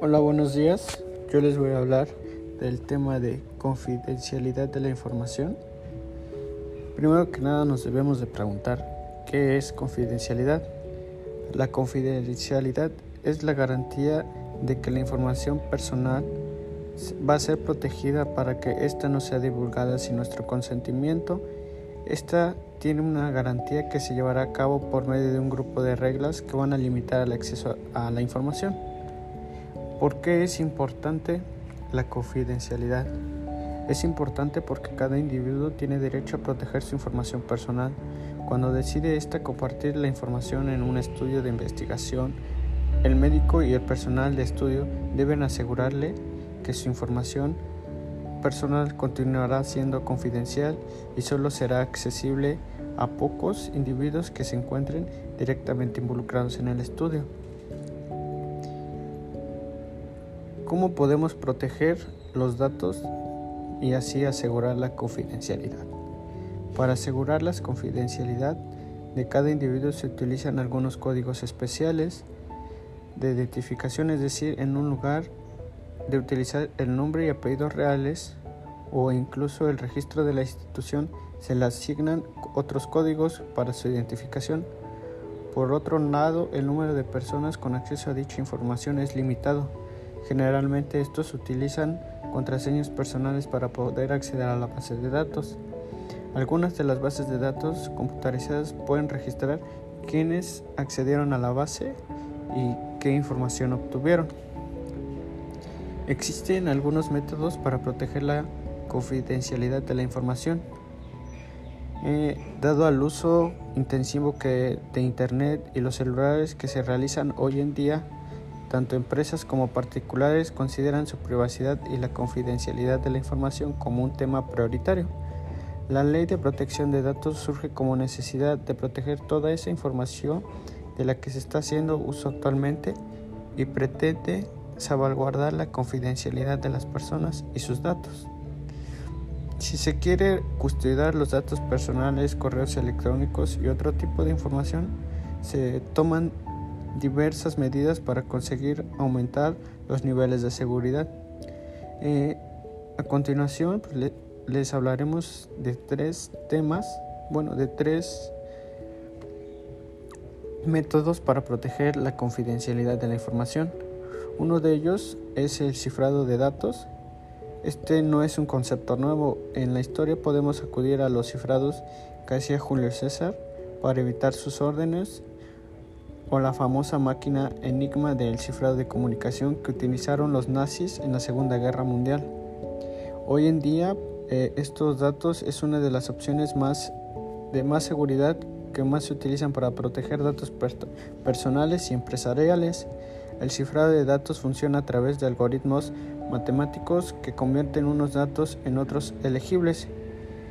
Hola, buenos días. Yo les voy a hablar del tema de confidencialidad de la información. Primero que nada nos debemos de preguntar qué es confidencialidad. La confidencialidad es la garantía de que la información personal va a ser protegida para que ésta no sea divulgada sin nuestro consentimiento. Esta tiene una garantía que se llevará a cabo por medio de un grupo de reglas que van a limitar el acceso a la información. ¿Por qué es importante la confidencialidad? Es importante porque cada individuo tiene derecho a proteger su información personal. Cuando decide ésta compartir la información en un estudio de investigación, el médico y el personal de estudio deben asegurarle que su información personal continuará siendo confidencial y solo será accesible a pocos individuos que se encuentren directamente involucrados en el estudio. ¿Cómo podemos proteger los datos y así asegurar la confidencialidad? Para asegurar la confidencialidad de cada individuo se utilizan algunos códigos especiales de identificación, es decir, en un lugar de utilizar el nombre y apellidos reales o incluso el registro de la institución se le asignan otros códigos para su identificación. Por otro lado, el número de personas con acceso a dicha información es limitado. Generalmente estos utilizan contraseñas personales para poder acceder a la base de datos. Algunas de las bases de datos computarizadas pueden registrar quiénes accedieron a la base y qué información obtuvieron. Existen algunos métodos para proteger la confidencialidad de la información. Eh, dado al uso intensivo que de Internet y los celulares que se realizan hoy en día, tanto empresas como particulares consideran su privacidad y la confidencialidad de la información como un tema prioritario. La ley de protección de datos surge como necesidad de proteger toda esa información de la que se está haciendo uso actualmente y pretende salvaguardar la confidencialidad de las personas y sus datos. Si se quiere custodiar los datos personales, correos electrónicos y otro tipo de información, se toman diversas medidas para conseguir aumentar los niveles de seguridad. Eh, a continuación pues, les hablaremos de tres temas, bueno, de tres métodos para proteger la confidencialidad de la información. Uno de ellos es el cifrado de datos. Este no es un concepto nuevo. En la historia podemos acudir a los cifrados que hacía Julio César para evitar sus órdenes o la famosa máquina Enigma del cifrado de comunicación que utilizaron los nazis en la Segunda Guerra Mundial. Hoy en día eh, estos datos es una de las opciones más de más seguridad que más se utilizan para proteger datos personales y empresariales. El cifrado de datos funciona a través de algoritmos matemáticos que convierten unos datos en otros elegibles.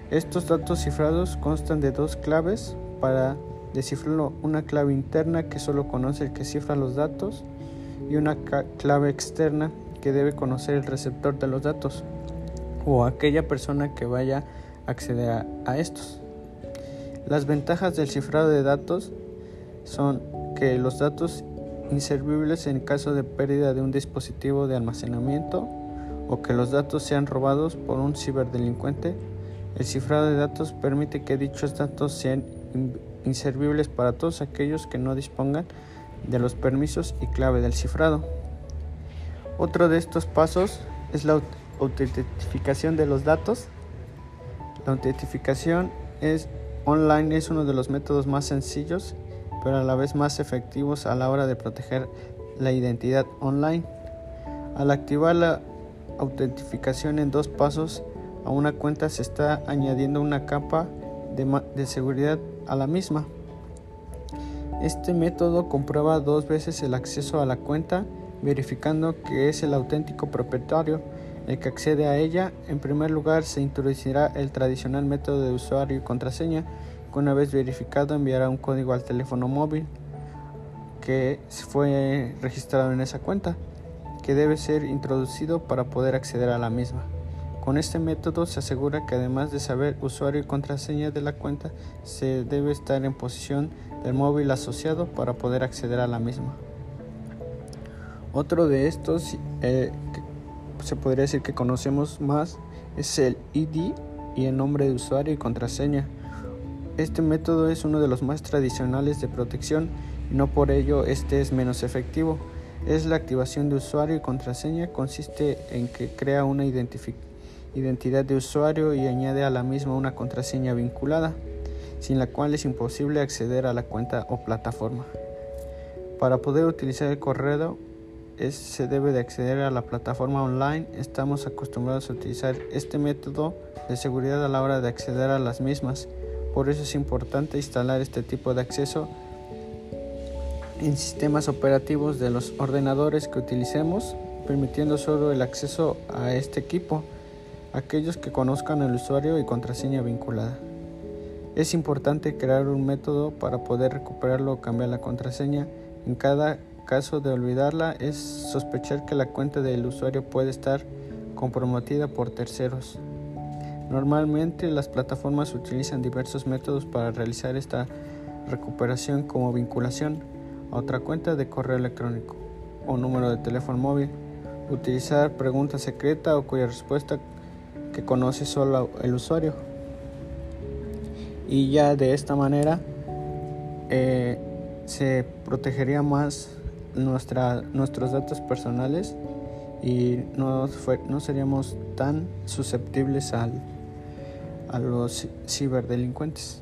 Estos datos cifrados constan de dos claves para descifrarlo, una clave interna que solo conoce el que cifra los datos y una clave externa que debe conocer el receptor de los datos o aquella persona que vaya a acceder a estos. Las ventajas del cifrado de datos son que los datos inservibles en caso de pérdida de un dispositivo de almacenamiento o que los datos sean robados por un ciberdelincuente. El cifrado de datos permite que dichos datos sean inservibles para todos aquellos que no dispongan de los permisos y clave del cifrado. Otro de estos pasos es la autentificación de los datos. La autentificación es online es uno de los métodos más sencillos pero a la vez más efectivos a la hora de proteger la identidad online. Al activar la autentificación en dos pasos a una cuenta se está añadiendo una capa de, seguridad a la misma. Este método comprueba dos veces el acceso a la cuenta verificando que es el auténtico propietario el que accede a ella. En primer lugar se introducirá el tradicional método de usuario y contraseña una vez verificado enviará un código al teléfono móvil que fue registrado en esa cuenta, que debe ser introducido para poder acceder a la misma. Con este método se asegura que además de saber usuario y contraseña de la cuenta, se debe estar en posición del móvil asociado para poder acceder a la misma. Otro de estos eh, se podría decir que conocemos más es el ID y el nombre de usuario y contraseña. Este método es uno de los más tradicionales de protección y no por ello este es menos efectivo. Es la activación de usuario y contraseña, consiste en que crea una identidad de usuario y añade a la misma una contraseña vinculada, sin la cual es imposible acceder a la cuenta o plataforma. Para poder utilizar el correo se debe de acceder a la plataforma online. Estamos acostumbrados a utilizar este método de seguridad a la hora de acceder a las mismas. Por eso es importante instalar este tipo de acceso en sistemas operativos de los ordenadores que utilicemos, permitiendo solo el acceso a este equipo aquellos que conozcan el usuario y contraseña vinculada. Es importante crear un método para poder recuperarlo o cambiar la contraseña. En cada caso de olvidarla es sospechar que la cuenta del usuario puede estar comprometida por terceros. Normalmente las plataformas utilizan diversos métodos para realizar esta recuperación como vinculación a otra cuenta de correo electrónico o número de teléfono móvil, utilizar pregunta secreta o cuya respuesta que conoce solo el usuario. Y ya de esta manera eh, se protegería más nuestra, nuestros datos personales y no, no seríamos tan susceptibles al, a los ciberdelincuentes.